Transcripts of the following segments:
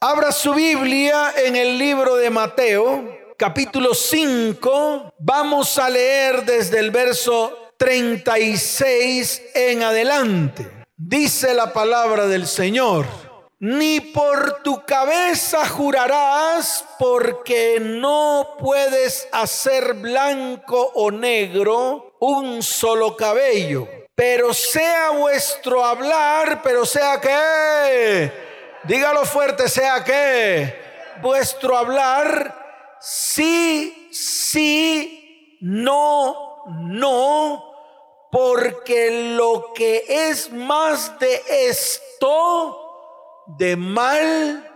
Abra su Biblia en el libro de Mateo, capítulo 5. Vamos a leer desde el verso 36 en adelante. Dice la palabra del Señor. Ni por tu cabeza jurarás porque no puedes hacer blanco o negro un solo cabello. Pero sea vuestro hablar, pero sea que Dígalo fuerte, sea que vuestro hablar, sí, sí, no, no, porque lo que es más de esto, de mal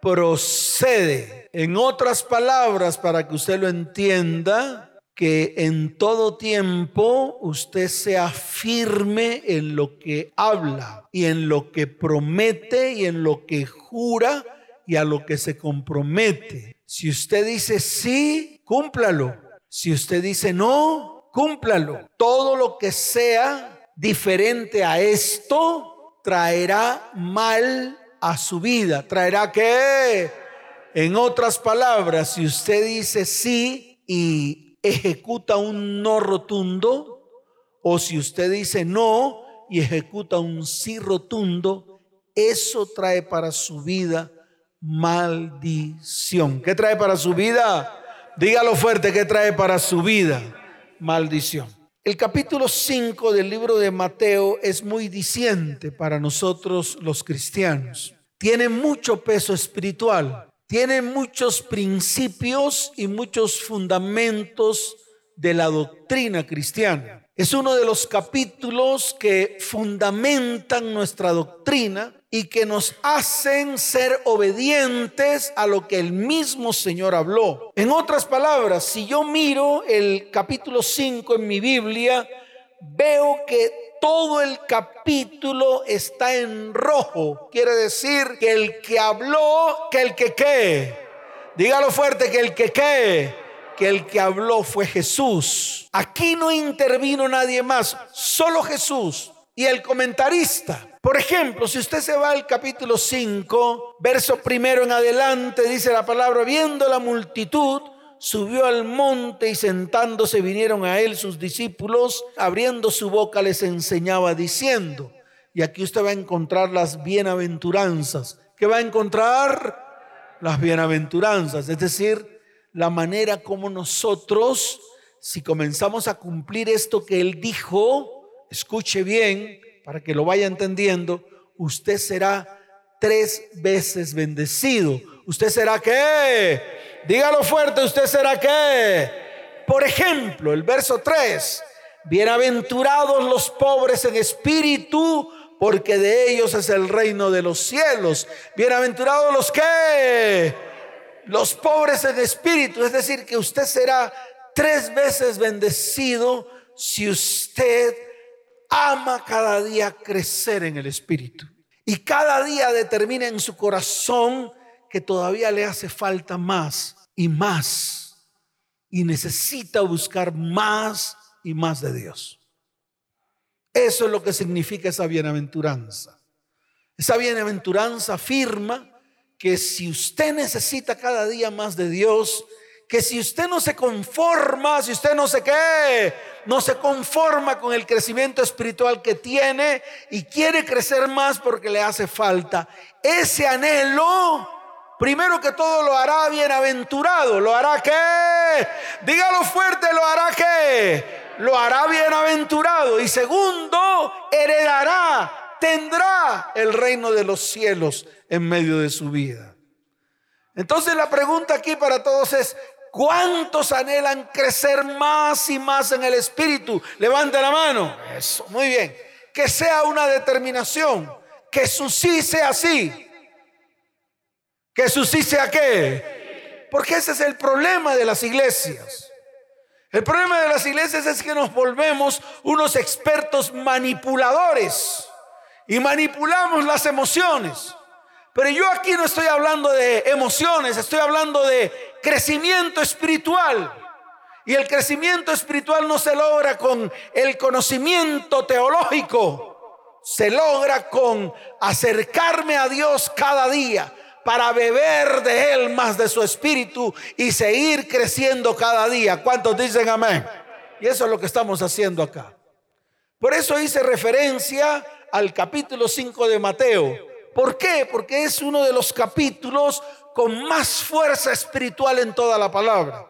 procede. En otras palabras, para que usted lo entienda, que en todo tiempo usted sea firme en lo que habla y en lo que promete y en lo que jura y a lo que se compromete. Si usted dice sí, cúmplalo. Si usted dice no, cúmplalo. Todo lo que sea diferente a esto traerá mal a su vida. Traerá que, en otras palabras, si usted dice sí y ejecuta un no rotundo, o si usted dice no y ejecuta un sí rotundo, eso trae para su vida maldición. ¿Qué trae para su vida? Dígalo fuerte, ¿qué trae para su vida? Maldición. El capítulo 5 del libro de Mateo es muy diciente para nosotros los cristianos. Tiene mucho peso espiritual tiene muchos principios y muchos fundamentos de la doctrina cristiana. Es uno de los capítulos que fundamentan nuestra doctrina y que nos hacen ser obedientes a lo que el mismo Señor habló. En otras palabras, si yo miro el capítulo 5 en mi Biblia, veo que todo el capítulo está en rojo. Quiere decir que el que habló, que el que qué. Dígalo fuerte, que el que qué. Que el que habló fue Jesús. Aquí no intervino nadie más, solo Jesús y el comentarista. Por ejemplo, si usted se va al capítulo 5, verso primero en adelante, dice la palabra, viendo la multitud, subió al monte y sentándose vinieron a él sus discípulos, abriendo su boca les enseñaba diciendo, y aquí usted va a encontrar las bienaventuranzas. ¿Qué va a encontrar? Las bienaventuranzas, es decir, la manera como nosotros, si comenzamos a cumplir esto que él dijo, escuche bien para que lo vaya entendiendo, usted será tres veces bendecido. ¿Usted será qué? Dígalo fuerte, ¿usted será qué? Por ejemplo, el verso 3. Bienaventurados los pobres en espíritu, porque de ellos es el reino de los cielos. Bienaventurados los que los pobres en espíritu, es decir, que usted será tres veces bendecido si usted ama cada día crecer en el espíritu. Y cada día determina en su corazón que todavía le hace falta más y más. Y necesita buscar más y más de Dios. Eso es lo que significa esa bienaventuranza. Esa bienaventuranza afirma que si usted necesita cada día más de Dios, que si usted no se conforma, si usted no se qué, no se conforma con el crecimiento espiritual que tiene y quiere crecer más porque le hace falta, ese anhelo, primero que todo lo hará bienaventurado, lo hará qué, dígalo fuerte, lo hará qué, lo hará bienaventurado y segundo, heredará, tendrá el reino de los cielos en medio de su vida. Entonces la pregunta aquí para todos es, ¿Cuántos anhelan crecer más y más en el Espíritu? Levante la mano. Eso, muy bien. Que sea una determinación. Que su sí sea así. Que su sí sea qué. Porque ese es el problema de las iglesias. El problema de las iglesias es que nos volvemos unos expertos manipuladores. Y manipulamos las emociones. Pero yo aquí no estoy hablando de emociones, estoy hablando de crecimiento espiritual. Y el crecimiento espiritual no se logra con el conocimiento teológico, se logra con acercarme a Dios cada día, para beber de Él más de su espíritu y seguir creciendo cada día. ¿Cuántos dicen amén? Y eso es lo que estamos haciendo acá. Por eso hice referencia al capítulo 5 de Mateo. ¿Por qué? Porque es uno de los capítulos con más fuerza espiritual en toda la palabra.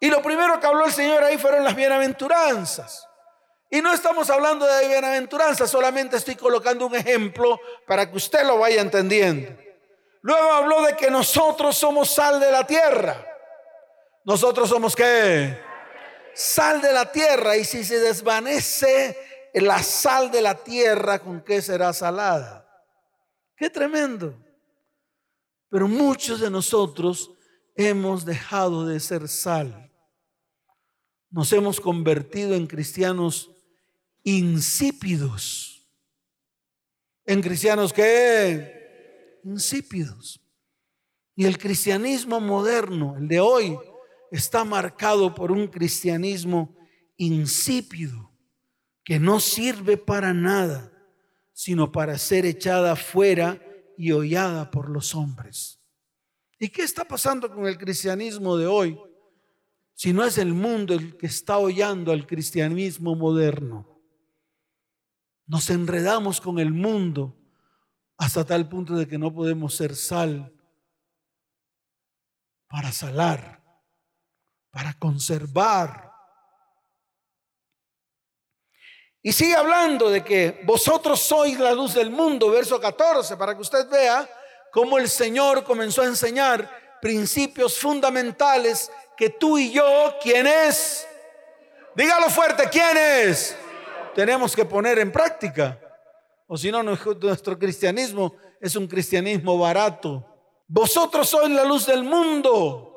Y lo primero que habló el Señor ahí fueron las bienaventuranzas. Y no estamos hablando de bienaventuranzas, solamente estoy colocando un ejemplo para que usted lo vaya entendiendo. Luego habló de que nosotros somos sal de la tierra. Nosotros somos qué? Sal de la tierra. Y si se desvanece la sal de la tierra, ¿con qué será salada? Qué tremendo. Pero muchos de nosotros hemos dejado de ser sal. Nos hemos convertido en cristianos insípidos. En cristianos que insípidos. Y el cristianismo moderno, el de hoy, está marcado por un cristianismo insípido, que no sirve para nada, sino para ser echada fuera y hollada por los hombres. ¿Y qué está pasando con el cristianismo de hoy? Si no es el mundo el que está hollando al cristianismo moderno. Nos enredamos con el mundo hasta tal punto de que no podemos ser sal para salar, para conservar Y sigue hablando de que vosotros sois la luz del mundo, verso 14, para que usted vea cómo el Señor comenzó a enseñar principios fundamentales que tú y yo, ¿quién es? Dígalo fuerte, ¿quién es? Tenemos que poner en práctica. O si no, nuestro cristianismo es un cristianismo barato. Vosotros sois la luz del mundo.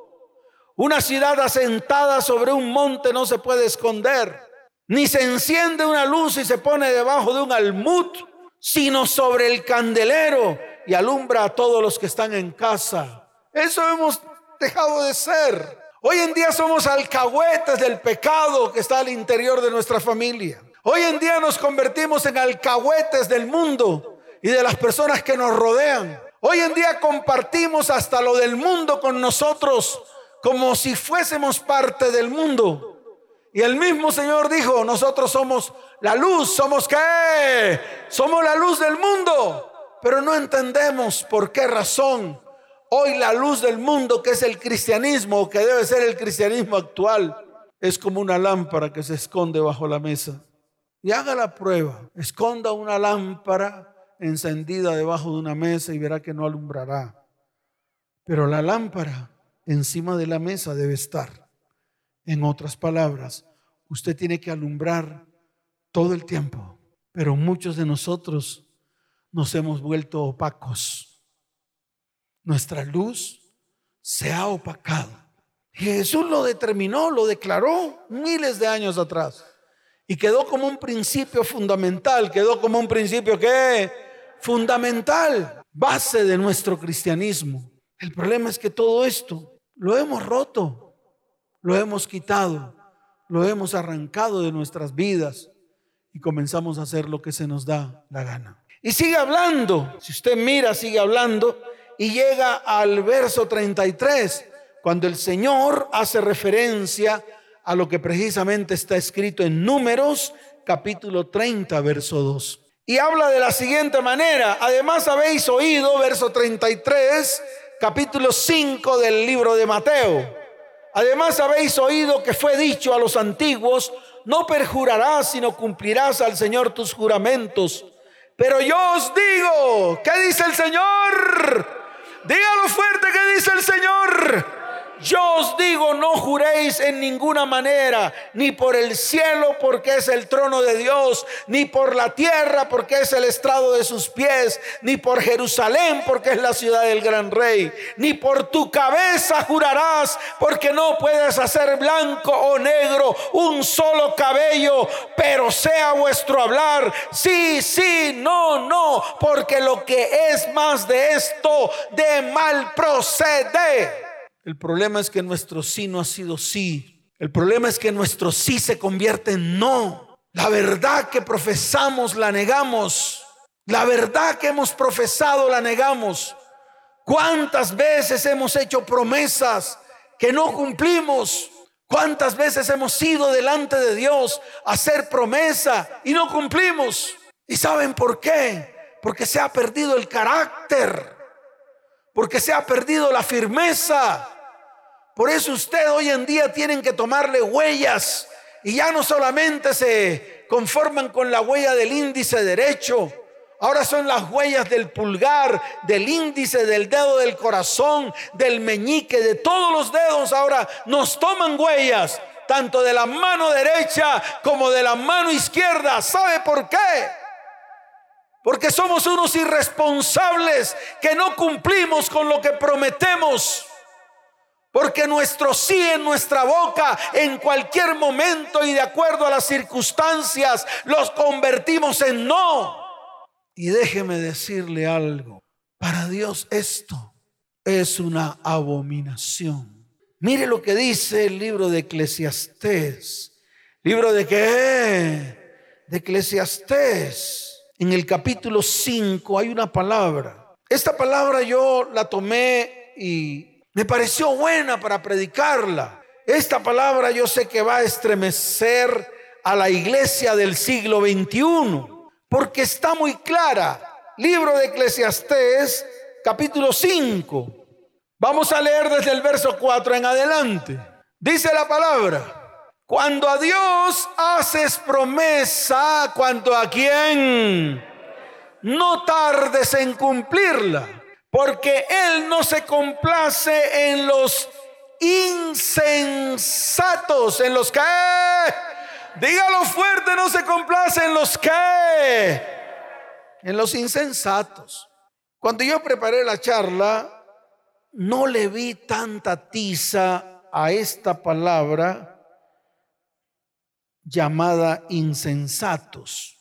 Una ciudad asentada sobre un monte no se puede esconder ni se enciende una luz y se pone debajo de un almud, sino sobre el candelero y alumbra a todos los que están en casa. Eso hemos dejado de ser. Hoy en día somos alcahuetes del pecado que está al interior de nuestra familia. Hoy en día nos convertimos en alcahuetes del mundo y de las personas que nos rodean. Hoy en día compartimos hasta lo del mundo con nosotros como si fuésemos parte del mundo. Y el mismo Señor dijo, nosotros somos la luz, somos qué? Somos la luz del mundo. Pero no entendemos por qué razón hoy la luz del mundo, que es el cristianismo, que debe ser el cristianismo actual, es como una lámpara que se esconde bajo la mesa. Y haga la prueba, esconda una lámpara encendida debajo de una mesa y verá que no alumbrará. Pero la lámpara encima de la mesa debe estar. En otras palabras, usted tiene que alumbrar todo el tiempo, pero muchos de nosotros nos hemos vuelto opacos. Nuestra luz se ha opacado. Jesús lo determinó, lo declaró miles de años atrás. Y quedó como un principio fundamental, quedó como un principio que fundamental, base de nuestro cristianismo. El problema es que todo esto lo hemos roto lo hemos quitado, lo hemos arrancado de nuestras vidas y comenzamos a hacer lo que se nos da la gana. Y sigue hablando, si usted mira, sigue hablando y llega al verso 33, cuando el Señor hace referencia a lo que precisamente está escrito en Números, capítulo 30, verso 2. Y habla de la siguiente manera, además habéis oído, verso 33, capítulo 5 del libro de Mateo. Además habéis oído que fue dicho a los antiguos, no perjurarás, sino cumplirás al Señor tus juramentos. Pero yo os digo, ¿qué dice el Señor? Dígalo fuerte, ¿qué dice el Señor? Yo os digo, no juréis en ninguna manera, ni por el cielo porque es el trono de Dios, ni por la tierra porque es el estrado de sus pies, ni por Jerusalén porque es la ciudad del gran rey, ni por tu cabeza jurarás porque no puedes hacer blanco o negro un solo cabello, pero sea vuestro hablar, sí, sí, no, no, porque lo que es más de esto de mal procede. El problema es que nuestro sí no ha sido sí. El problema es que nuestro sí se convierte en no. La verdad que profesamos la negamos. La verdad que hemos profesado la negamos. ¿Cuántas veces hemos hecho promesas que no cumplimos? ¿Cuántas veces hemos ido delante de Dios a hacer promesa y no cumplimos? ¿Y saben por qué? Porque se ha perdido el carácter, porque se ha perdido la firmeza. Por eso usted hoy en día tienen que tomarle huellas y ya no solamente se conforman con la huella del índice derecho, Ahora son las huellas del pulgar, del índice, del dedo del corazón, del meñique, de todos los dedos. Ahora nos toman huellas, tanto de la mano derecha como de la mano izquierda. ¿Sabe por qué? Porque somos unos irresponsables que no cumplimos con lo que prometemos. Porque nuestro sí en nuestra boca en cualquier momento y de acuerdo a las circunstancias los convertimos en no. Y déjeme decirle algo, para Dios esto es una abominación. Mire lo que dice el libro de Eclesiastés. ¿Libro de qué? De Eclesiastés. En el capítulo 5 hay una palabra. Esta palabra yo la tomé y me pareció buena para predicarla. Esta palabra yo sé que va a estremecer a la iglesia del siglo 21 porque está muy clara. Libro de Eclesiastés, capítulo 5. Vamos a leer desde el verso 4 en adelante. Dice la palabra, cuando a Dios haces promesa, cuando a quien no tardes en cumplirla, porque Él no se complace en los insensatos, en los que Dígalo fuerte, no se complace en los que, en los insensatos. Cuando yo preparé la charla, no le vi tanta tiza a esta palabra llamada insensatos.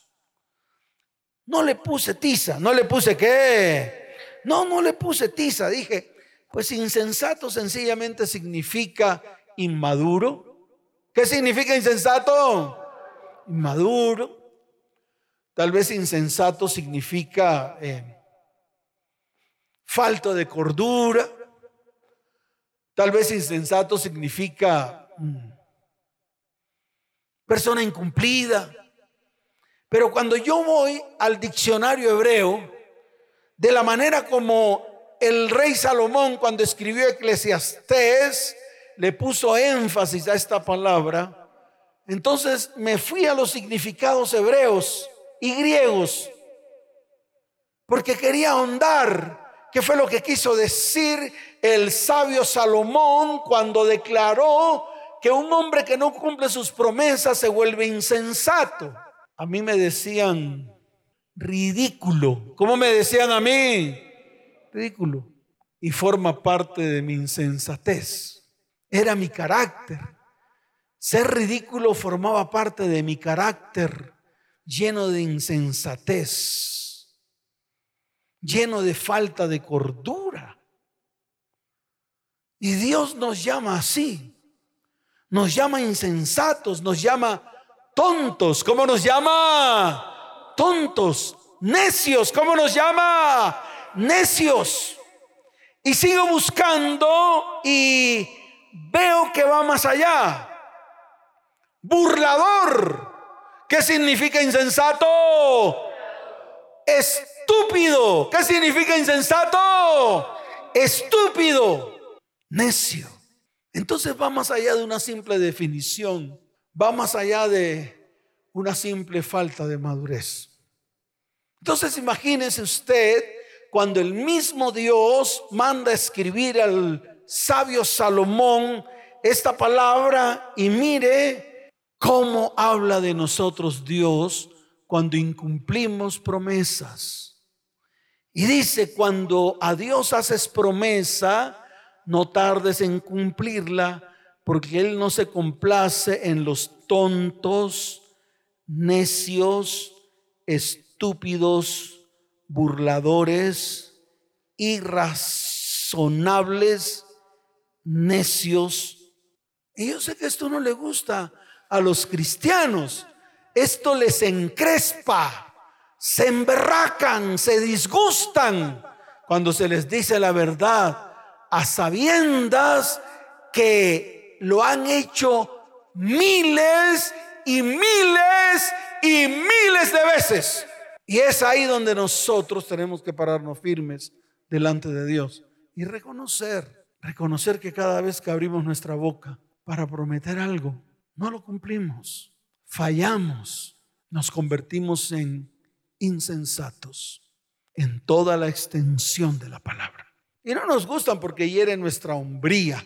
No le puse tiza, no le puse qué. No, no le puse tiza. Dije, pues insensato sencillamente significa inmaduro, ¿Qué significa insensato? Inmaduro. Tal vez insensato significa eh, falta de cordura. Tal vez insensato significa mm, persona incumplida. Pero cuando yo voy al diccionario hebreo, de la manera como el rey Salomón cuando escribió Eclesiastés, le puso énfasis a esta palabra, entonces me fui a los significados hebreos y griegos, porque quería ahondar qué fue lo que quiso decir el sabio Salomón cuando declaró que un hombre que no cumple sus promesas se vuelve insensato. A mí me decían ridículo. ¿Cómo me decían a mí? Ridículo. Y forma parte de mi insensatez. Era mi carácter. Ser ridículo formaba parte de mi carácter lleno de insensatez, lleno de falta de cordura. Y Dios nos llama así. Nos llama insensatos, nos llama tontos. ¿Cómo nos llama? Necios. ¿Cómo nos llama? Necios. Y sigo buscando y veo que va más allá. Burlador. ¿Qué significa insensato? Estúpido. ¿Qué significa insensato? Estúpido. Necio. Entonces va más allá de una simple definición. Va más allá de una simple falta de madurez. Entonces imagínese usted cuando el mismo Dios manda escribir al sabio Salomón esta palabra y mire cómo habla de nosotros Dios cuando incumplimos promesas. Y dice, cuando a Dios haces promesa, no tardes en cumplirla, porque Él no se complace en los tontos, necios, estúpidos, burladores, irrazonables, necios. Y yo sé que esto no le gusta a los cristianos. Esto les encrespa, se emberracan, se disgustan, cuando se les dice la verdad a sabiendas que lo han hecho miles y miles y miles de veces. Y es ahí donde nosotros tenemos que pararnos firmes delante de Dios y reconocer, reconocer que cada vez que abrimos nuestra boca para prometer algo, no lo cumplimos, fallamos, nos convertimos en insensatos en toda la extensión de la palabra. Y no nos gustan porque hieren nuestra hombría.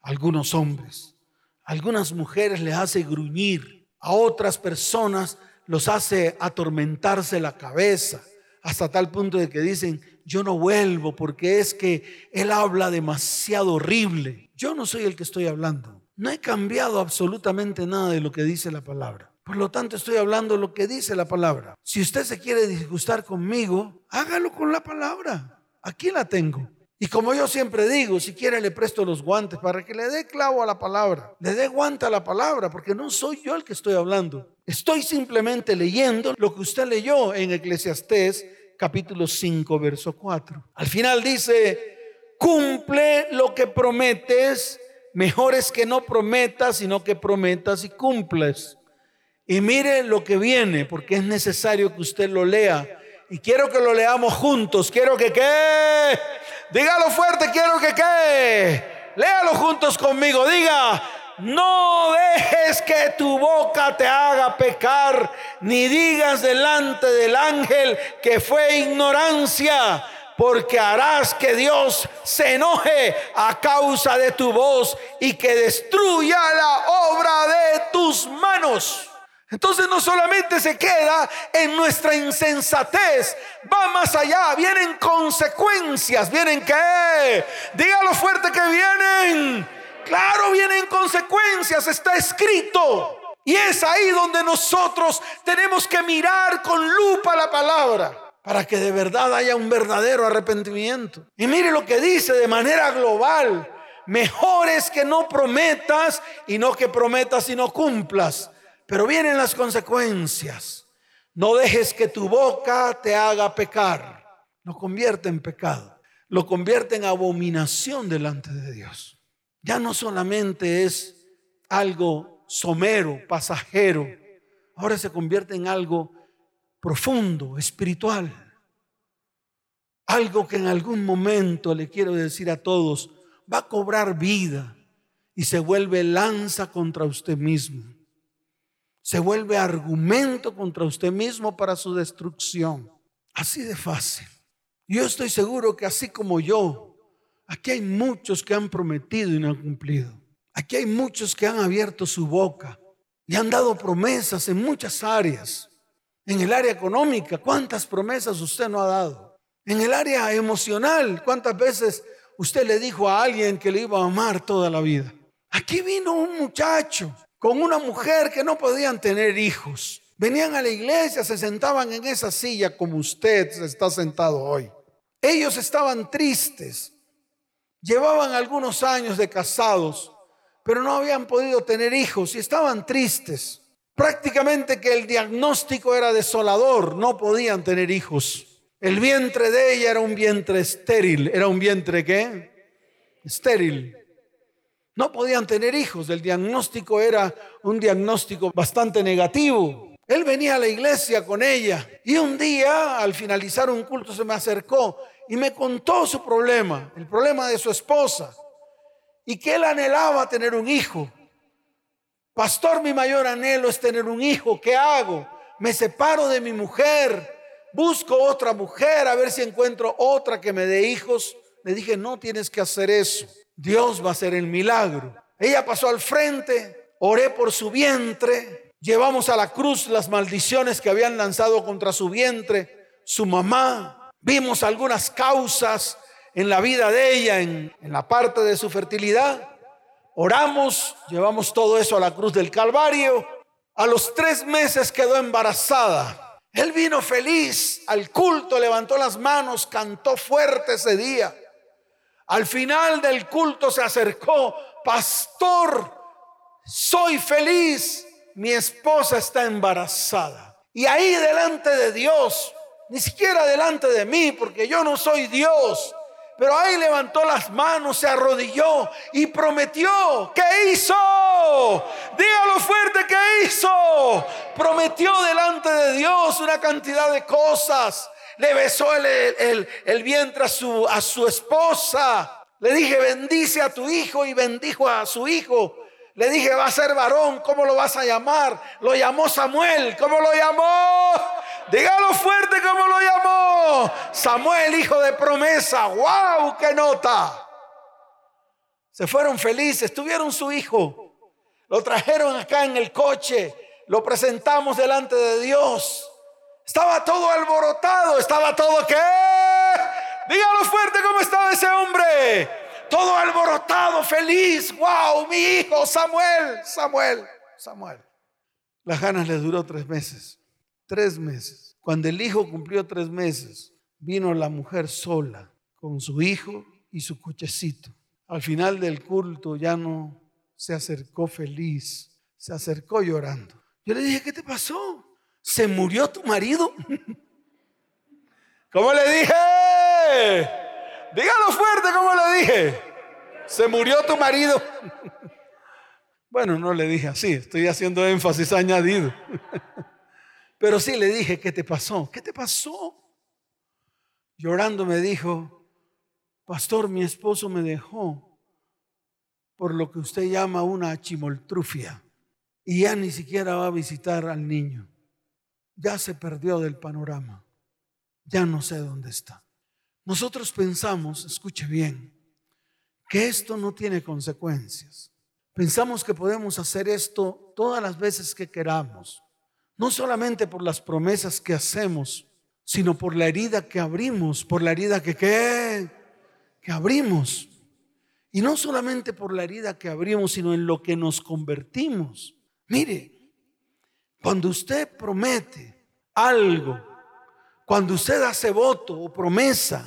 Algunos hombres, algunas mujeres les hace gruñir, a otras personas los hace atormentarse la cabeza, hasta tal punto de que dicen, yo no vuelvo porque es que él habla demasiado horrible. Yo no soy el que estoy hablando. No he cambiado absolutamente nada de lo que dice la palabra. Por lo tanto, estoy hablando lo que dice la palabra. Si usted se quiere disgustar conmigo, hágalo con la palabra. Aquí la tengo. Y como yo siempre digo, si quiere le presto los guantes para que le dé clavo a la palabra, le dé guante a la palabra, porque no soy yo el que estoy hablando. Estoy simplemente leyendo lo que usted leyó en Eclesiastés capítulo 5, verso 4. Al final dice, cumple lo que prometes, mejor es que no prometas, sino que prometas y cumples. Y mire lo que viene, porque es necesario que usted lo lea. Y quiero que lo leamos juntos. Quiero que qué. Dígalo fuerte, quiero que qué. Léalo juntos conmigo. Diga, no dejes que tu boca te haga pecar, ni digas delante del ángel que fue ignorancia, porque harás que Dios se enoje a causa de tu voz y que destruya la obra de tus manos. Entonces no solamente se queda en nuestra insensatez, va más allá, vienen consecuencias, vienen que, dígalo fuerte que vienen, claro, vienen consecuencias, está escrito. Y es ahí donde nosotros tenemos que mirar con lupa la palabra para que de verdad haya un verdadero arrepentimiento. Y mire lo que dice de manera global, mejor es que no prometas y no que prometas y no cumplas pero vienen las consecuencias. No dejes que tu boca te haga pecar. Lo convierte en pecado. Lo convierte en abominación delante de Dios. Ya no solamente es algo somero, pasajero. Ahora se convierte en algo profundo, espiritual. Algo que en algún momento, le quiero decir a todos, va a cobrar vida y se vuelve lanza contra usted mismo se vuelve argumento contra usted mismo para su destrucción. Así de fácil. Yo estoy seguro que así como yo, aquí hay muchos que han prometido y no han cumplido. Aquí hay muchos que han abierto su boca y han dado promesas en muchas áreas. En el área económica, ¿cuántas promesas usted no ha dado? En el área emocional, ¿cuántas veces usted le dijo a alguien que le iba a amar toda la vida? Aquí vino un muchacho con una mujer que no podían tener hijos. Venían a la iglesia, se sentaban en esa silla como usted se está sentado hoy. Ellos estaban tristes, llevaban algunos años de casados, pero no habían podido tener hijos y estaban tristes. Prácticamente que el diagnóstico era desolador, no podían tener hijos. El vientre de ella era un vientre estéril, era un vientre qué? Estéril. No podían tener hijos, el diagnóstico era un diagnóstico bastante negativo. Él venía a la iglesia con ella y un día al finalizar un culto se me acercó y me contó su problema, el problema de su esposa y que él anhelaba tener un hijo. Pastor, mi mayor anhelo es tener un hijo. ¿Qué hago? Me separo de mi mujer, busco otra mujer a ver si encuentro otra que me dé hijos. Le dije, no tienes que hacer eso. Dios va a hacer el milagro. Ella pasó al frente, oré por su vientre, llevamos a la cruz las maldiciones que habían lanzado contra su vientre, su mamá, vimos algunas causas en la vida de ella, en, en la parte de su fertilidad. Oramos, llevamos todo eso a la cruz del Calvario. A los tres meses quedó embarazada. Él vino feliz al culto, levantó las manos, cantó fuerte ese día. Al final del culto se acercó, pastor, soy feliz, mi esposa está embarazada. Y ahí delante de Dios, ni siquiera delante de mí, porque yo no soy Dios. Pero ahí levantó las manos, se arrodilló y prometió. ¿Qué hizo? Dígalo fuerte, ¿qué hizo? Prometió delante de Dios una cantidad de cosas. Le besó el, el, vientre a su, a su esposa. Le dije, bendice a tu hijo y bendijo a su hijo. Le dije, va a ser varón, ¿cómo lo vas a llamar? Lo llamó Samuel, ¿cómo lo llamó? Dígalo fuerte como lo llamó. Samuel, hijo de promesa. ¡Wow! ¡Qué nota! Se fueron felices, tuvieron su hijo. Lo trajeron acá en el coche. Lo presentamos delante de Dios. Estaba todo alborotado. Estaba todo qué. Dígalo fuerte cómo estaba ese hombre. Todo alborotado, feliz. ¡Wow! Mi hijo, Samuel, Samuel, Samuel. Las ganas le duró tres meses tres meses. Cuando el hijo cumplió tres meses, vino la mujer sola con su hijo y su cochecito. Al final del culto ya no se acercó feliz, se acercó llorando. Yo le dije, ¿qué te pasó? ¿Se murió tu marido? ¿Cómo le dije? Dígalo fuerte, ¿cómo le dije? ¿Se murió tu marido? Bueno, no le dije así, estoy haciendo énfasis añadido. Pero sí le dije, ¿qué te pasó? ¿Qué te pasó? Llorando me dijo, pastor, mi esposo me dejó por lo que usted llama una chimoltrufia y ya ni siquiera va a visitar al niño. Ya se perdió del panorama. Ya no sé dónde está. Nosotros pensamos, escuche bien, que esto no tiene consecuencias. Pensamos que podemos hacer esto todas las veces que queramos no solamente por las promesas que hacemos, sino por la herida que abrimos, por la herida que, que abrimos. Y no solamente por la herida que abrimos, sino en lo que nos convertimos. Mire, cuando usted promete algo, cuando usted hace voto o promesa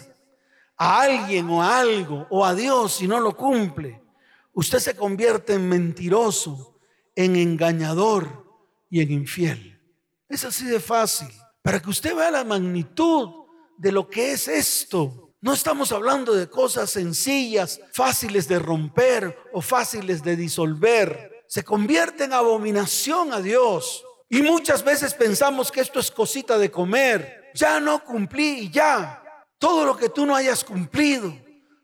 a alguien o a algo o a Dios y no lo cumple, usted se convierte en mentiroso, en engañador y en infiel. Es así de fácil. Para que usted vea la magnitud de lo que es esto. No estamos hablando de cosas sencillas, fáciles de romper o fáciles de disolver. Se convierte en abominación a Dios. Y muchas veces pensamos que esto es cosita de comer. Ya no cumplí y ya. Todo lo que tú no hayas cumplido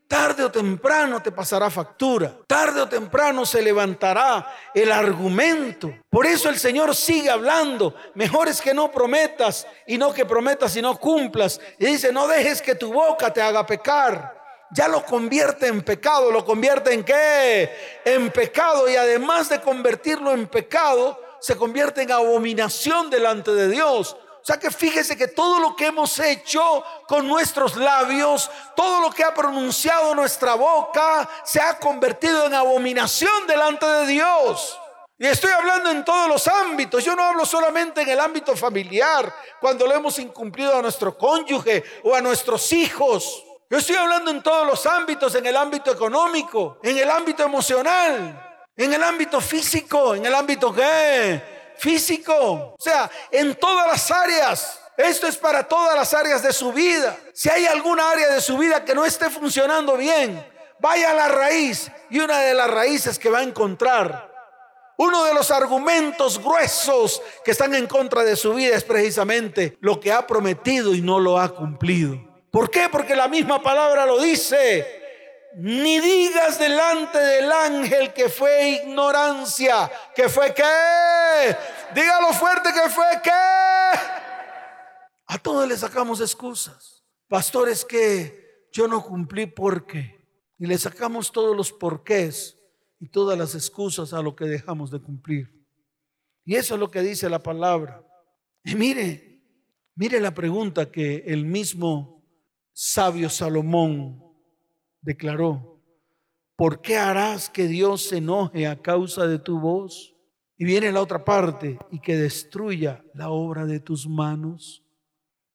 Tarde o temprano te pasará factura. Tarde o temprano se levantará el argumento. Por eso el Señor sigue hablando. Mejor es que no prometas y no que prometas y no cumplas. Y dice, no dejes que tu boca te haga pecar. Ya lo convierte en pecado. ¿Lo convierte en qué? En pecado. Y además de convertirlo en pecado, se convierte en abominación delante de Dios. O sea que fíjese que todo lo que hemos hecho con nuestros labios, todo lo que ha pronunciado nuestra boca, se ha convertido en abominación delante de Dios. Y estoy hablando en todos los ámbitos. Yo no hablo solamente en el ámbito familiar, cuando lo hemos incumplido a nuestro cónyuge o a nuestros hijos. Yo estoy hablando en todos los ámbitos, en el ámbito económico, en el ámbito emocional, en el ámbito físico, en el ámbito ¿qué? físico, o sea, en todas las áreas. Esto es para todas las áreas de su vida. Si hay alguna área de su vida que no esté funcionando bien, vaya a la raíz y una de las raíces que va a encontrar, uno de los argumentos gruesos que están en contra de su vida es precisamente lo que ha prometido y no lo ha cumplido. ¿Por qué? Porque la misma palabra lo dice ni digas delante del ángel que fue ignorancia, que fue qué. Dígalo fuerte que fue qué. A todos le sacamos excusas. Pastores que yo no cumplí porque. Y le sacamos todos los porqués y todas las excusas a lo que dejamos de cumplir. Y eso es lo que dice la palabra. Y mire, mire la pregunta que el mismo sabio Salomón declaró, ¿por qué harás que Dios se enoje a causa de tu voz? Y viene la otra parte, y que destruya la obra de tus manos.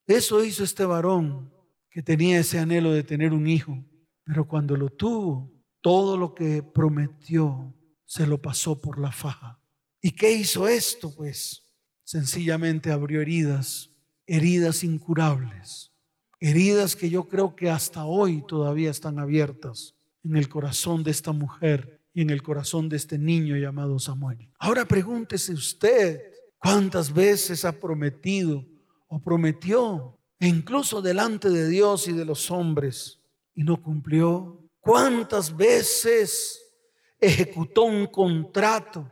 Eso hizo este varón que tenía ese anhelo de tener un hijo, pero cuando lo tuvo, todo lo que prometió se lo pasó por la faja. ¿Y qué hizo esto? Pues sencillamente abrió heridas heridas incurables, heridas que yo creo que hasta hoy todavía están abiertas en el corazón de esta mujer y en el corazón de este niño llamado Samuel. Ahora pregúntese usted, ¿cuántas veces ha prometido o prometió, e incluso delante de Dios y de los hombres, y no cumplió? ¿Cuántas veces ejecutó un contrato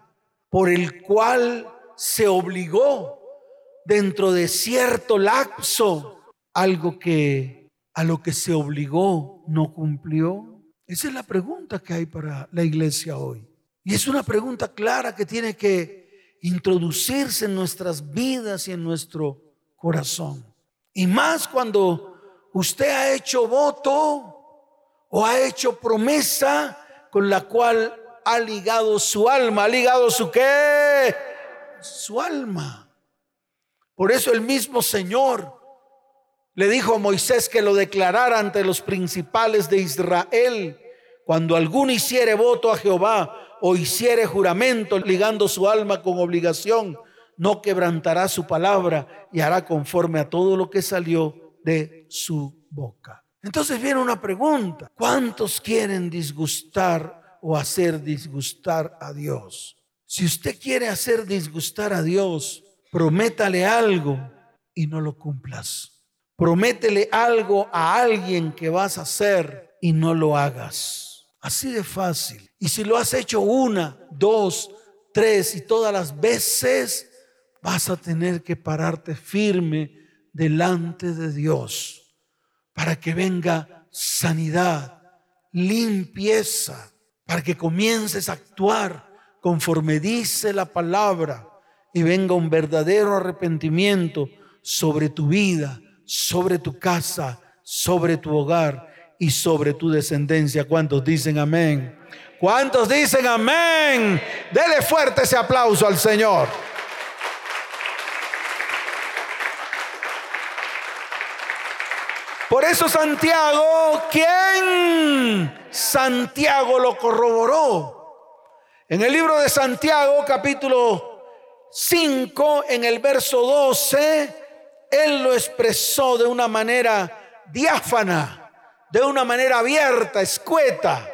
por el cual se obligó dentro de cierto lapso algo que a lo que se obligó no cumplió? Esa es la pregunta que hay para la iglesia hoy. Y es una pregunta clara que tiene que introducirse en nuestras vidas y en nuestro corazón. Y más cuando usted ha hecho voto o ha hecho promesa con la cual ha ligado su alma. ¿Ha ligado su qué? Su alma. Por eso el mismo Señor le dijo Moisés que lo declarara ante los principales de Israel. Cuando alguno hiciere voto a Jehová o hiciere juramento ligando su alma con obligación, no quebrantará su palabra y hará conforme a todo lo que salió de su boca. Entonces viene una pregunta. ¿Cuántos quieren disgustar o hacer disgustar a Dios? Si usted quiere hacer disgustar a Dios, prométale algo y no lo cumplas. Prométele algo a alguien que vas a hacer y no lo hagas. Así de fácil. Y si lo has hecho una, dos, tres y todas las veces, vas a tener que pararte firme delante de Dios para que venga sanidad, limpieza, para que comiences a actuar conforme dice la palabra y venga un verdadero arrepentimiento sobre tu vida, sobre tu casa, sobre tu hogar y sobre tu descendencia. ¿Cuántos dicen amén? ¿Cuántos dicen amén? Dele fuerte ese aplauso al Señor. Por eso Santiago, ¿quién? Santiago lo corroboró. En el libro de Santiago, capítulo 5, en el verso 12, él lo expresó de una manera diáfana, de una manera abierta, escueta.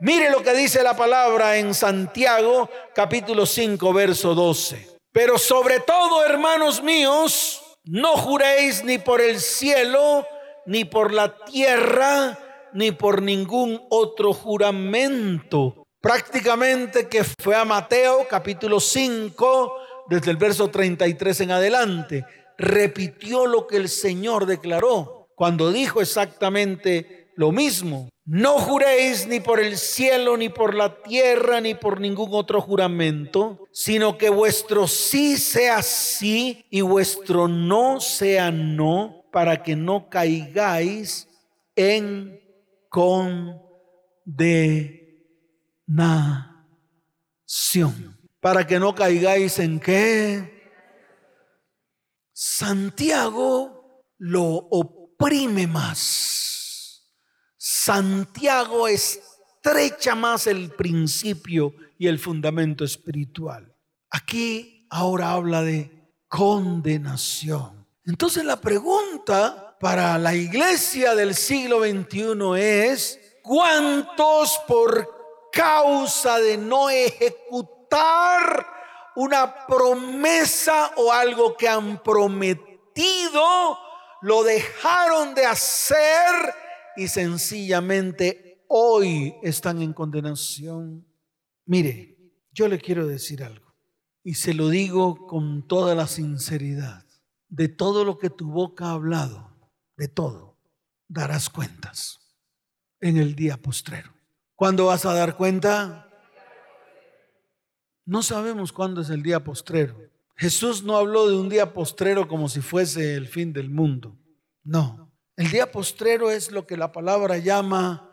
Mire lo que dice la palabra en Santiago, capítulo 5, verso 12. Pero sobre todo, hermanos míos, no juréis ni por el cielo, ni por la tierra, ni por ningún otro juramento. Prácticamente que fue a Mateo capítulo 5, desde el verso 33 en adelante, repitió lo que el Señor declaró cuando dijo exactamente lo mismo. No juréis ni por el cielo, ni por la tierra, ni por ningún otro juramento, sino que vuestro sí sea sí y vuestro no sea no para que no caigáis en condenación. Para que no caigáis en qué. Santiago lo oprime más. Santiago estrecha más el principio y el fundamento espiritual. Aquí ahora habla de condenación. Entonces la pregunta para la iglesia del siglo XXI es, ¿cuántos por causa de no ejecutar una promesa o algo que han prometido, lo dejaron de hacer y sencillamente hoy están en condenación? Mire, yo le quiero decir algo y se lo digo con toda la sinceridad de todo lo que tu boca ha hablado, de todo, darás cuentas en el día postrero. ¿Cuándo vas a dar cuenta? No sabemos cuándo es el día postrero. Jesús no habló de un día postrero como si fuese el fin del mundo. No. El día postrero es lo que la palabra llama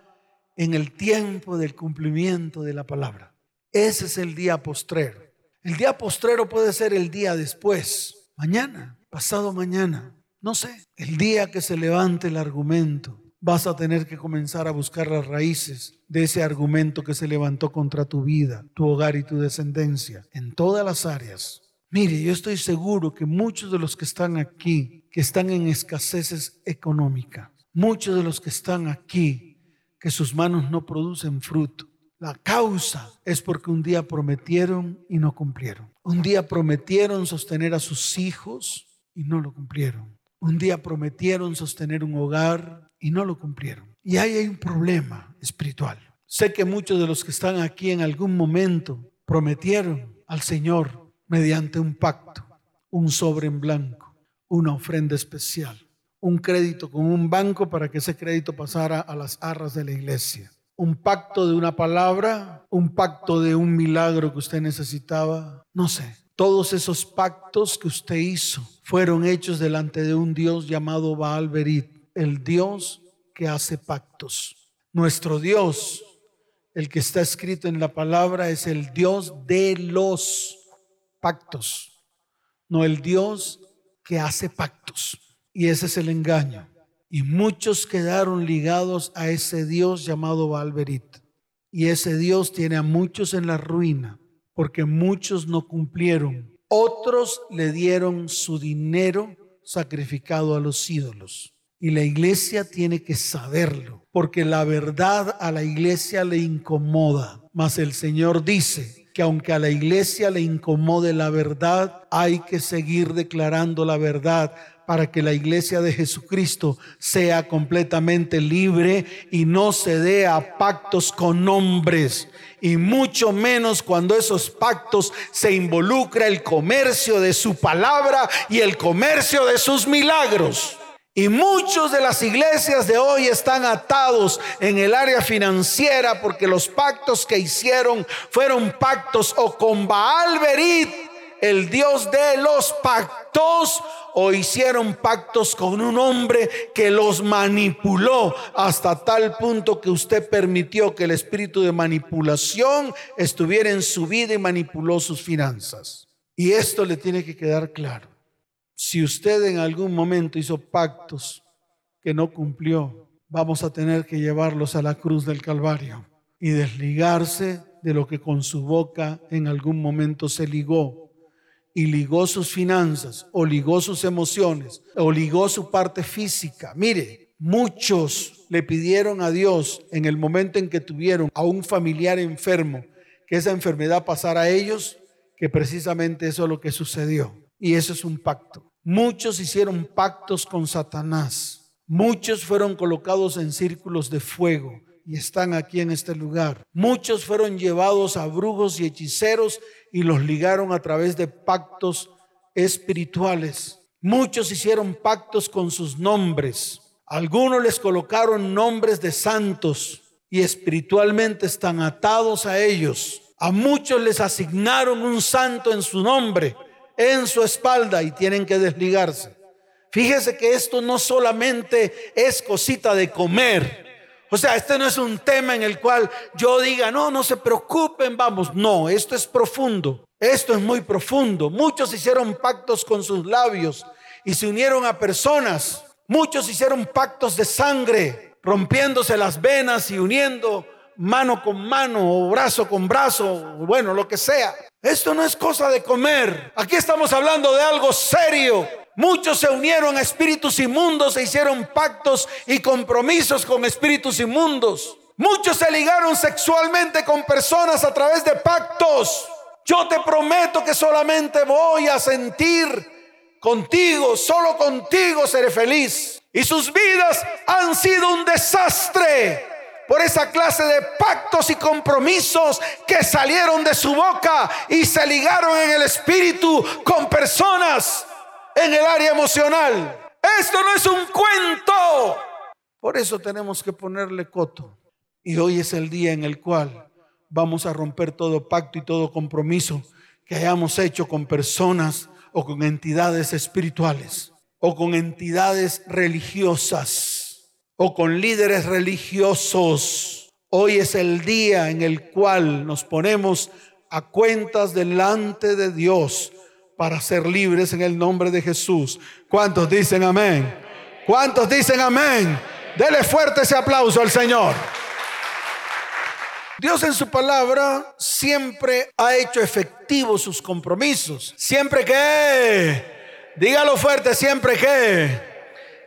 en el tiempo del cumplimiento de la palabra. Ese es el día postrero. El día postrero puede ser el día después, mañana, pasado mañana, no sé, el día que se levante el argumento, vas a tener que comenzar a buscar las raíces de ese argumento que se levantó contra tu vida, tu hogar y tu descendencia, en todas las áreas. Mire, yo estoy seguro que muchos de los que están aquí que están en escasez económica. Muchos de los que están aquí, que sus manos no producen fruto. La causa es porque un día prometieron y no cumplieron. Un día prometieron sostener a sus hijos y no lo cumplieron. Un día prometieron sostener un hogar y no lo cumplieron. Y ahí hay un problema espiritual. Sé que muchos de los que están aquí en algún momento prometieron al Señor mediante un pacto, un sobre en blanco, una ofrenda especial, un crédito con un banco para que ese crédito pasara a las arras de la iglesia un pacto de una palabra, un pacto de un milagro que usted necesitaba, no sé. Todos esos pactos que usted hizo fueron hechos delante de un Dios llamado Baal Berit, el Dios que hace pactos. Nuestro Dios, el que está escrito en la palabra, es el Dios de los pactos, no el Dios que hace pactos. Y ese es el engaño. Y muchos quedaron ligados a ese Dios llamado Balberit. Y ese Dios tiene a muchos en la ruina, porque muchos no cumplieron. Otros le dieron su dinero sacrificado a los ídolos. Y la iglesia tiene que saberlo, porque la verdad a la iglesia le incomoda. Mas el Señor dice que aunque a la iglesia le incomode la verdad, hay que seguir declarando la verdad para que la iglesia de Jesucristo sea completamente libre y no se dé a pactos con hombres. Y mucho menos cuando esos pactos se involucra el comercio de su palabra y el comercio de sus milagros. Y muchos de las iglesias de hoy están atados en el área financiera porque los pactos que hicieron fueron pactos o con Baal Berit, el Dios de los pactos, o hicieron pactos con un hombre que los manipuló hasta tal punto que usted permitió que el espíritu de manipulación estuviera en su vida y manipuló sus finanzas. Y esto le tiene que quedar claro. Si usted en algún momento hizo pactos que no cumplió, vamos a tener que llevarlos a la cruz del Calvario y desligarse de lo que con su boca en algún momento se ligó y ligó sus finanzas, o ligó sus emociones, o ligó su parte física. Mire, muchos le pidieron a Dios en el momento en que tuvieron a un familiar enfermo, que esa enfermedad pasara a ellos, que precisamente eso es lo que sucedió. Y eso es un pacto. Muchos hicieron pactos con Satanás. Muchos fueron colocados en círculos de fuego y están aquí en este lugar. Muchos fueron llevados a brujos y hechiceros y los ligaron a través de pactos espirituales. Muchos hicieron pactos con sus nombres. Algunos les colocaron nombres de santos y espiritualmente están atados a ellos. A muchos les asignaron un santo en su nombre, en su espalda y tienen que desligarse. Fíjese que esto no solamente es cosita de comer, o sea, este no es un tema en el cual yo diga, no, no se preocupen, vamos. No, esto es profundo. Esto es muy profundo. Muchos hicieron pactos con sus labios y se unieron a personas. Muchos hicieron pactos de sangre, rompiéndose las venas y uniendo mano con mano o brazo con brazo, bueno, lo que sea. Esto no es cosa de comer. Aquí estamos hablando de algo serio. Muchos se unieron a espíritus inmundos e hicieron pactos y compromisos con espíritus inmundos. Muchos se ligaron sexualmente con personas a través de pactos. Yo te prometo que solamente voy a sentir contigo, solo contigo seré feliz. Y sus vidas han sido un desastre por esa clase de pactos y compromisos que salieron de su boca y se ligaron en el espíritu con personas en el área emocional. Esto no es un cuento. Por eso tenemos que ponerle coto. Y hoy es el día en el cual vamos a romper todo pacto y todo compromiso que hayamos hecho con personas o con entidades espirituales o con entidades religiosas o con líderes religiosos. Hoy es el día en el cual nos ponemos a cuentas delante de Dios para ser libres en el nombre de Jesús. ¿Cuántos dicen amén? ¿Cuántos dicen amén? Dele fuerte ese aplauso al Señor. Dios en su palabra siempre ha hecho efectivos sus compromisos. Siempre que Dígalo fuerte, siempre que.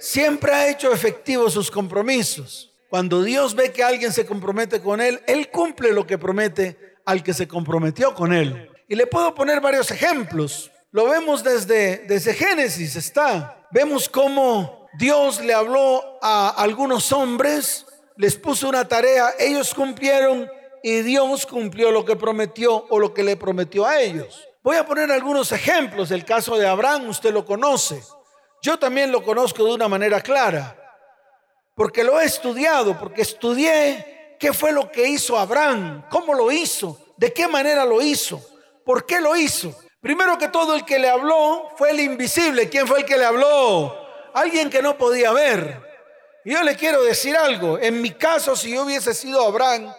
Siempre ha hecho efectivos sus compromisos. Cuando Dios ve que alguien se compromete con Él, Él cumple lo que promete al que se comprometió con Él. Y le puedo poner varios ejemplos. Lo vemos desde, desde Génesis, está. Vemos cómo Dios le habló a algunos hombres, les puso una tarea, ellos cumplieron y Dios cumplió lo que prometió o lo que le prometió a ellos. Voy a poner algunos ejemplos. El caso de Abraham, usted lo conoce. Yo también lo conozco de una manera clara, porque lo he estudiado, porque estudié qué fue lo que hizo Abraham, cómo lo hizo, de qué manera lo hizo, por qué lo hizo. Primero que todo, el que le habló fue el invisible. ¿Quién fue el que le habló? Alguien que no podía ver. Y yo le quiero decir algo. En mi caso, si yo hubiese sido Abraham,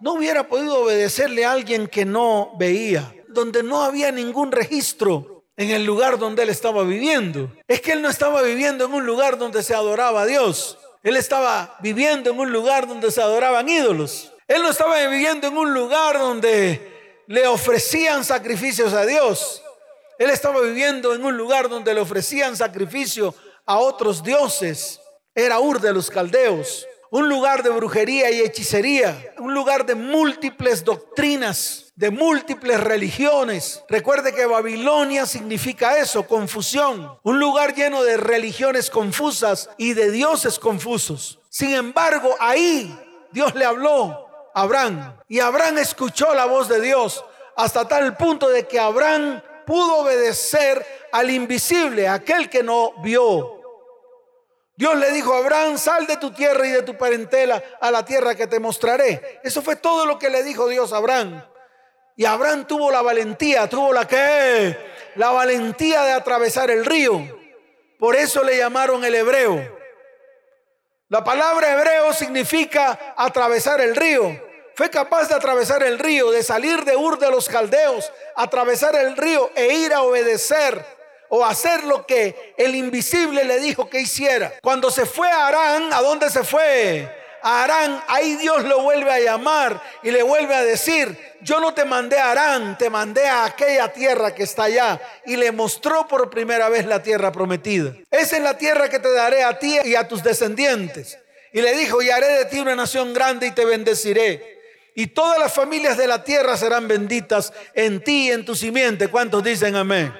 no hubiera podido obedecerle a alguien que no veía, donde no había ningún registro en el lugar donde él estaba viviendo. Es que él no estaba viviendo en un lugar donde se adoraba a Dios. Él estaba viviendo en un lugar donde se adoraban ídolos. Él no estaba viviendo en un lugar donde le ofrecían sacrificios a Dios. Él estaba viviendo en un lugar donde le ofrecían sacrificio a otros dioses. Era Ur de los caldeos un lugar de brujería y hechicería, un lugar de múltiples doctrinas, de múltiples religiones. Recuerde que Babilonia significa eso, confusión, un lugar lleno de religiones confusas y de dioses confusos. Sin embargo, ahí Dios le habló a Abraham y Abraham escuchó la voz de Dios hasta tal punto de que Abraham pudo obedecer al invisible, aquel que no vio, Dios le dijo a Abraham, sal de tu tierra y de tu parentela a la tierra que te mostraré. Eso fue todo lo que le dijo Dios a Abraham. Y Abraham tuvo la valentía, tuvo la que, la valentía de atravesar el río. Por eso le llamaron el hebreo. La palabra hebreo significa atravesar el río. Fue capaz de atravesar el río, de salir de Ur de los caldeos, atravesar el río e ir a obedecer o hacer lo que el invisible le dijo que hiciera. Cuando se fue a Arán, ¿a dónde se fue? A Arán, ahí Dios lo vuelve a llamar y le vuelve a decir, yo no te mandé a Arán, te mandé a aquella tierra que está allá. Y le mostró por primera vez la tierra prometida. Esa es la tierra que te daré a ti y a tus descendientes. Y le dijo, y haré de ti una nación grande y te bendeciré. Y todas las familias de la tierra serán benditas en ti y en tu simiente. ¿Cuántos dicen amén?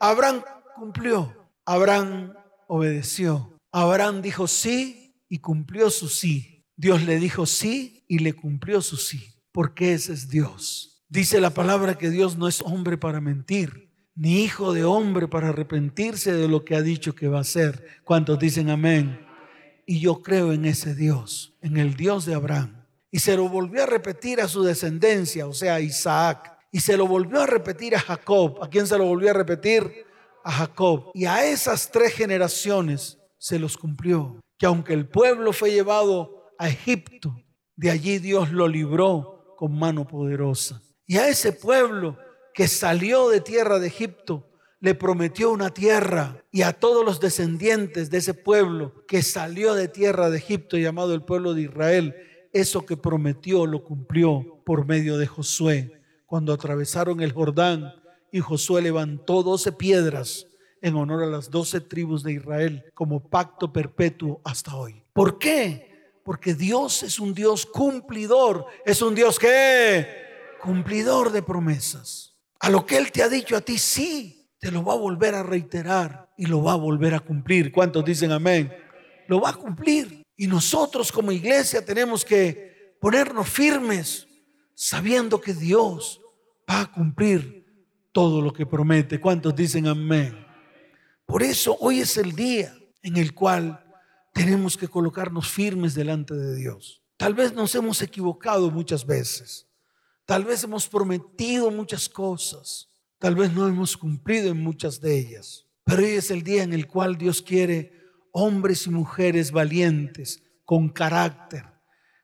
Abraham cumplió, Abraham obedeció, Abraham dijo sí y cumplió su sí. Dios le dijo sí y le cumplió su sí, porque ese es Dios. Dice la palabra que Dios no es hombre para mentir, ni hijo de hombre para arrepentirse de lo que ha dicho que va a hacer. ¿Cuántos dicen amén? Y yo creo en ese Dios, en el Dios de Abraham. Y se lo volvió a repetir a su descendencia, o sea, a Isaac. Y se lo volvió a repetir a Jacob. ¿A quién se lo volvió a repetir? A Jacob. Y a esas tres generaciones se los cumplió. Que aunque el pueblo fue llevado a Egipto, de allí Dios lo libró con mano poderosa. Y a ese pueblo que salió de tierra de Egipto, le prometió una tierra y a todos los descendientes de ese pueblo que salió de tierra de Egipto llamado el pueblo de Israel, eso que prometió lo cumplió por medio de Josué cuando atravesaron el Jordán y Josué levantó doce piedras en honor a las doce tribus de Israel como pacto perpetuo hasta hoy. ¿Por qué? Porque Dios es un Dios cumplidor, es un Dios que cumplidor de promesas. A lo que Él te ha dicho a ti, sí, te lo va a volver a reiterar y lo va a volver a cumplir. ¿Cuántos dicen amén? Lo va a cumplir. Y nosotros como iglesia tenemos que ponernos firmes sabiendo que Dios va a cumplir todo lo que promete. ¿Cuántos dicen amén? Por eso hoy es el día en el cual tenemos que colocarnos firmes delante de Dios. Tal vez nos hemos equivocado muchas veces. Tal vez hemos prometido muchas cosas. Tal vez no hemos cumplido en muchas de ellas. Pero hoy es el día en el cual Dios quiere hombres y mujeres valientes, con carácter,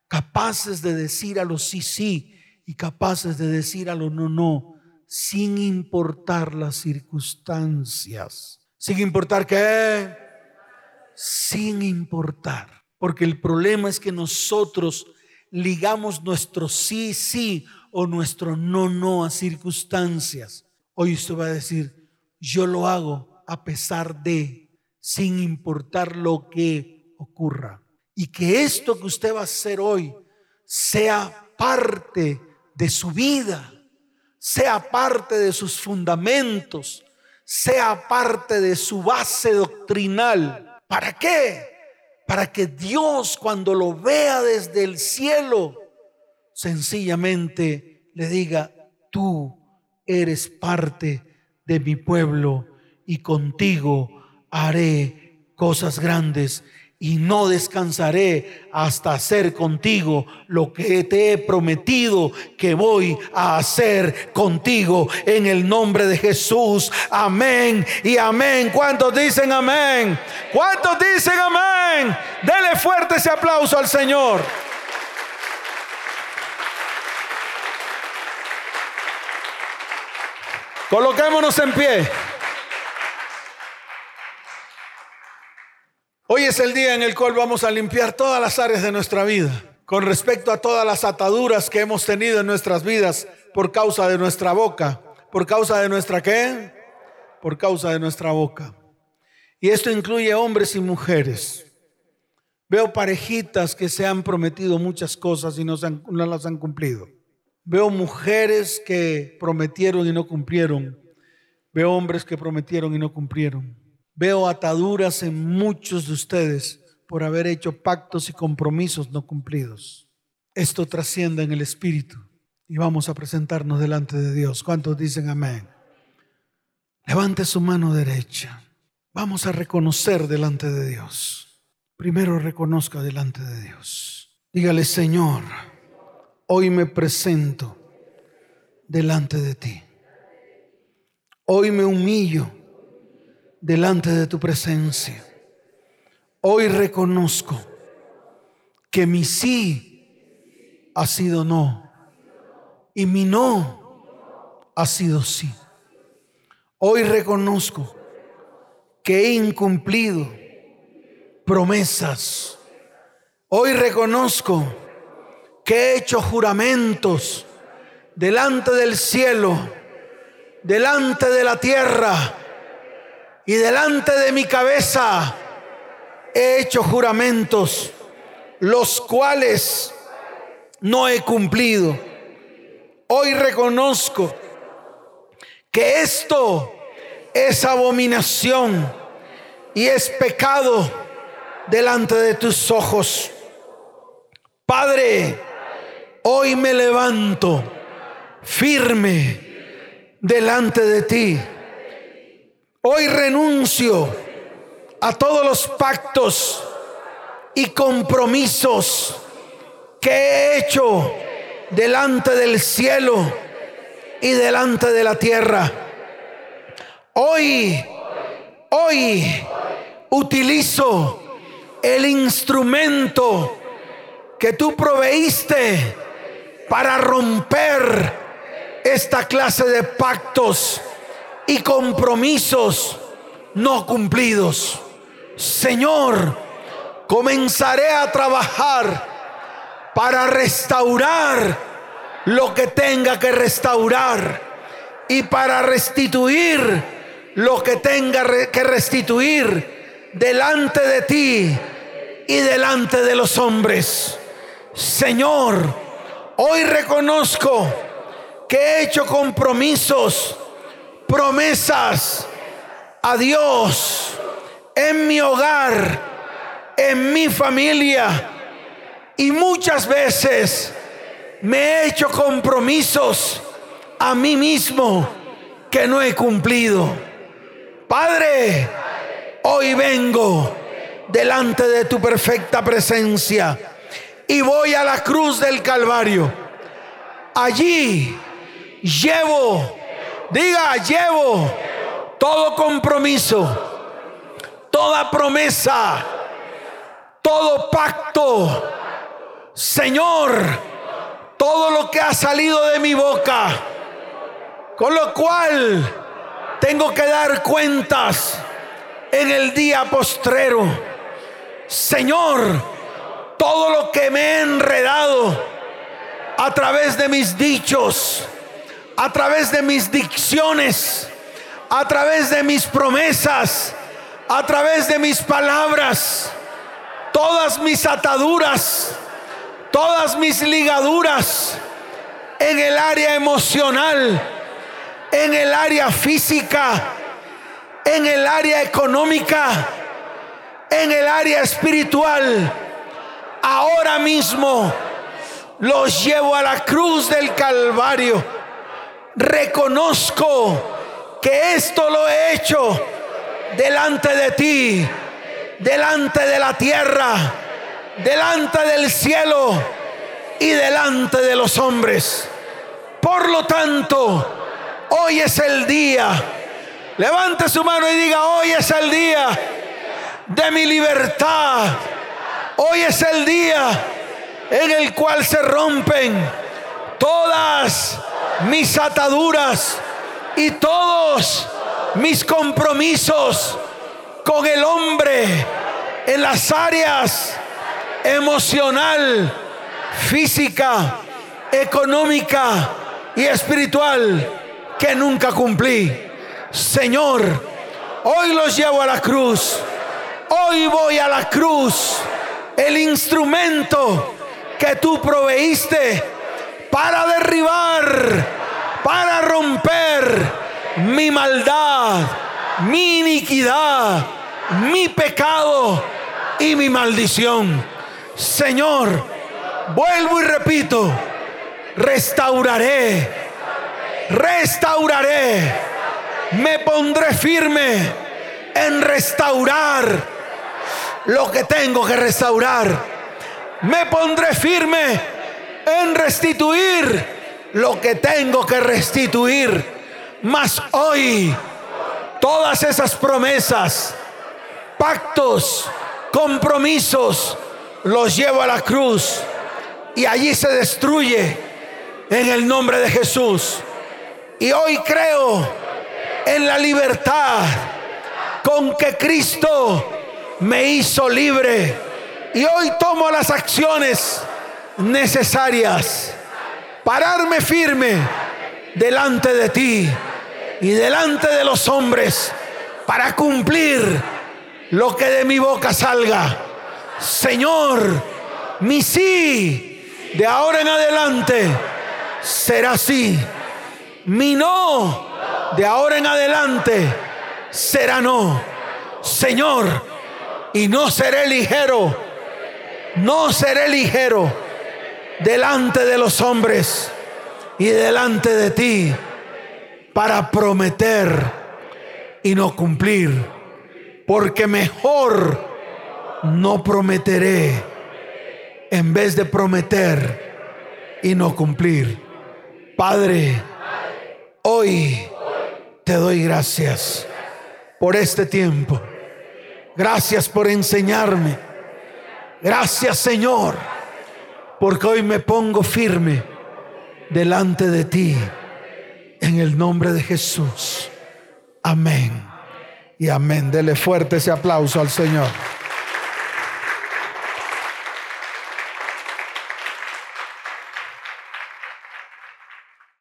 capaces de decir a los sí, sí y capaces de decir a lo no, no, sin importar las circunstancias. Sin importar qué. Sin importar. Porque el problema es que nosotros ligamos nuestro sí, sí o nuestro no, no a circunstancias. Hoy usted va a decir, yo lo hago a pesar de, sin importar lo que ocurra. Y que esto que usted va a hacer hoy sea parte de su vida, sea parte de sus fundamentos, sea parte de su base doctrinal. ¿Para qué? Para que Dios cuando lo vea desde el cielo, sencillamente le diga, tú eres parte de mi pueblo y contigo haré cosas grandes y no descansaré hasta hacer contigo lo que te he prometido que voy a hacer contigo en el nombre de Jesús. Amén y amén. ¿Cuántos dicen amén? ¿Cuántos dicen amén? Dele fuerte ese aplauso al Señor. Coloquémonos en pie. Hoy es el día en el cual vamos a limpiar todas las áreas de nuestra vida con respecto a todas las ataduras que hemos tenido en nuestras vidas por causa de nuestra boca. ¿Por causa de nuestra qué? Por causa de nuestra boca. Y esto incluye hombres y mujeres. Veo parejitas que se han prometido muchas cosas y no, no las han cumplido. Veo mujeres que prometieron y no cumplieron. Veo hombres que prometieron y no cumplieron. Veo ataduras en muchos de ustedes por haber hecho pactos y compromisos no cumplidos. Esto trasciende en el Espíritu y vamos a presentarnos delante de Dios. ¿Cuántos dicen amén? Levante su mano derecha. Vamos a reconocer delante de Dios. Primero reconozca delante de Dios. Dígale, Señor hoy me presento delante de ti. Hoy me humillo delante de tu presencia. Hoy reconozco que mi sí ha sido no y mi no ha sido sí. Hoy reconozco que he incumplido promesas. Hoy reconozco que he hecho juramentos delante del cielo, delante de la tierra y delante de mi cabeza. He hecho juramentos, los cuales no he cumplido. Hoy reconozco que esto es abominación y es pecado delante de tus ojos. Padre, hoy me levanto firme delante de ti. Hoy renuncio a todos los pactos y compromisos que he hecho delante del cielo y delante de la tierra. Hoy, hoy utilizo el instrumento que tú proveíste para romper esta clase de pactos y compromisos no cumplidos. Señor, comenzaré a trabajar para restaurar lo que tenga que restaurar y para restituir lo que tenga que restituir delante de ti y delante de los hombres. Señor, hoy reconozco que he hecho compromisos, promesas a Dios en mi hogar, en mi familia. Y muchas veces me he hecho compromisos a mí mismo que no he cumplido. Padre, hoy vengo delante de tu perfecta presencia y voy a la cruz del Calvario. Allí llevo, diga, llevo todo compromiso, toda promesa, todo pacto. Señor, todo lo que ha salido de mi boca, con lo cual tengo que dar cuentas en el día postrero. Señor, todo lo que me he enredado a través de mis dichos, a través de mis dicciones, a través de mis promesas, a través de mis palabras, todas mis ataduras, todas mis ligaduras en el área emocional, en el área física, en el área económica, en el área espiritual. Ahora mismo los llevo a la cruz del Calvario. Reconozco que esto lo he hecho delante de ti, delante de la tierra, delante del cielo y delante de los hombres. Por lo tanto, hoy es el día. Levante su mano y diga, hoy es el día de mi libertad. Hoy es el día en el cual se rompen todas mis ataduras y todos mis compromisos con el hombre en las áreas emocional, física, económica y espiritual que nunca cumplí. Señor, hoy los llevo a la cruz. Hoy voy a la cruz. El instrumento que tú proveíste para derribar, para romper mi maldad, mi iniquidad, mi pecado y mi maldición. Señor, vuelvo y repito, restauraré, restauraré, me pondré firme en restaurar lo que tengo que restaurar me pondré firme en restituir lo que tengo que restituir. Mas hoy todas esas promesas, pactos, compromisos, los llevo a la cruz y allí se destruye en el nombre de Jesús. Y hoy creo en la libertad con que Cristo me hizo libre y hoy tomo las acciones necesarias. Pararme firme delante de ti y delante de los hombres para cumplir lo que de mi boca salga. Señor, mi sí de ahora en adelante será sí. Mi no de ahora en adelante será no. Señor, y no seré ligero no seré ligero delante de los hombres y delante de ti para prometer y no cumplir. Porque mejor no prometeré en vez de prometer y no cumplir. Padre, hoy te doy gracias por este tiempo. Gracias por enseñarme Gracias Señor, porque hoy me pongo firme delante de ti en el nombre de Jesús. Amén. Y amén. Dele fuerte ese aplauso al Señor.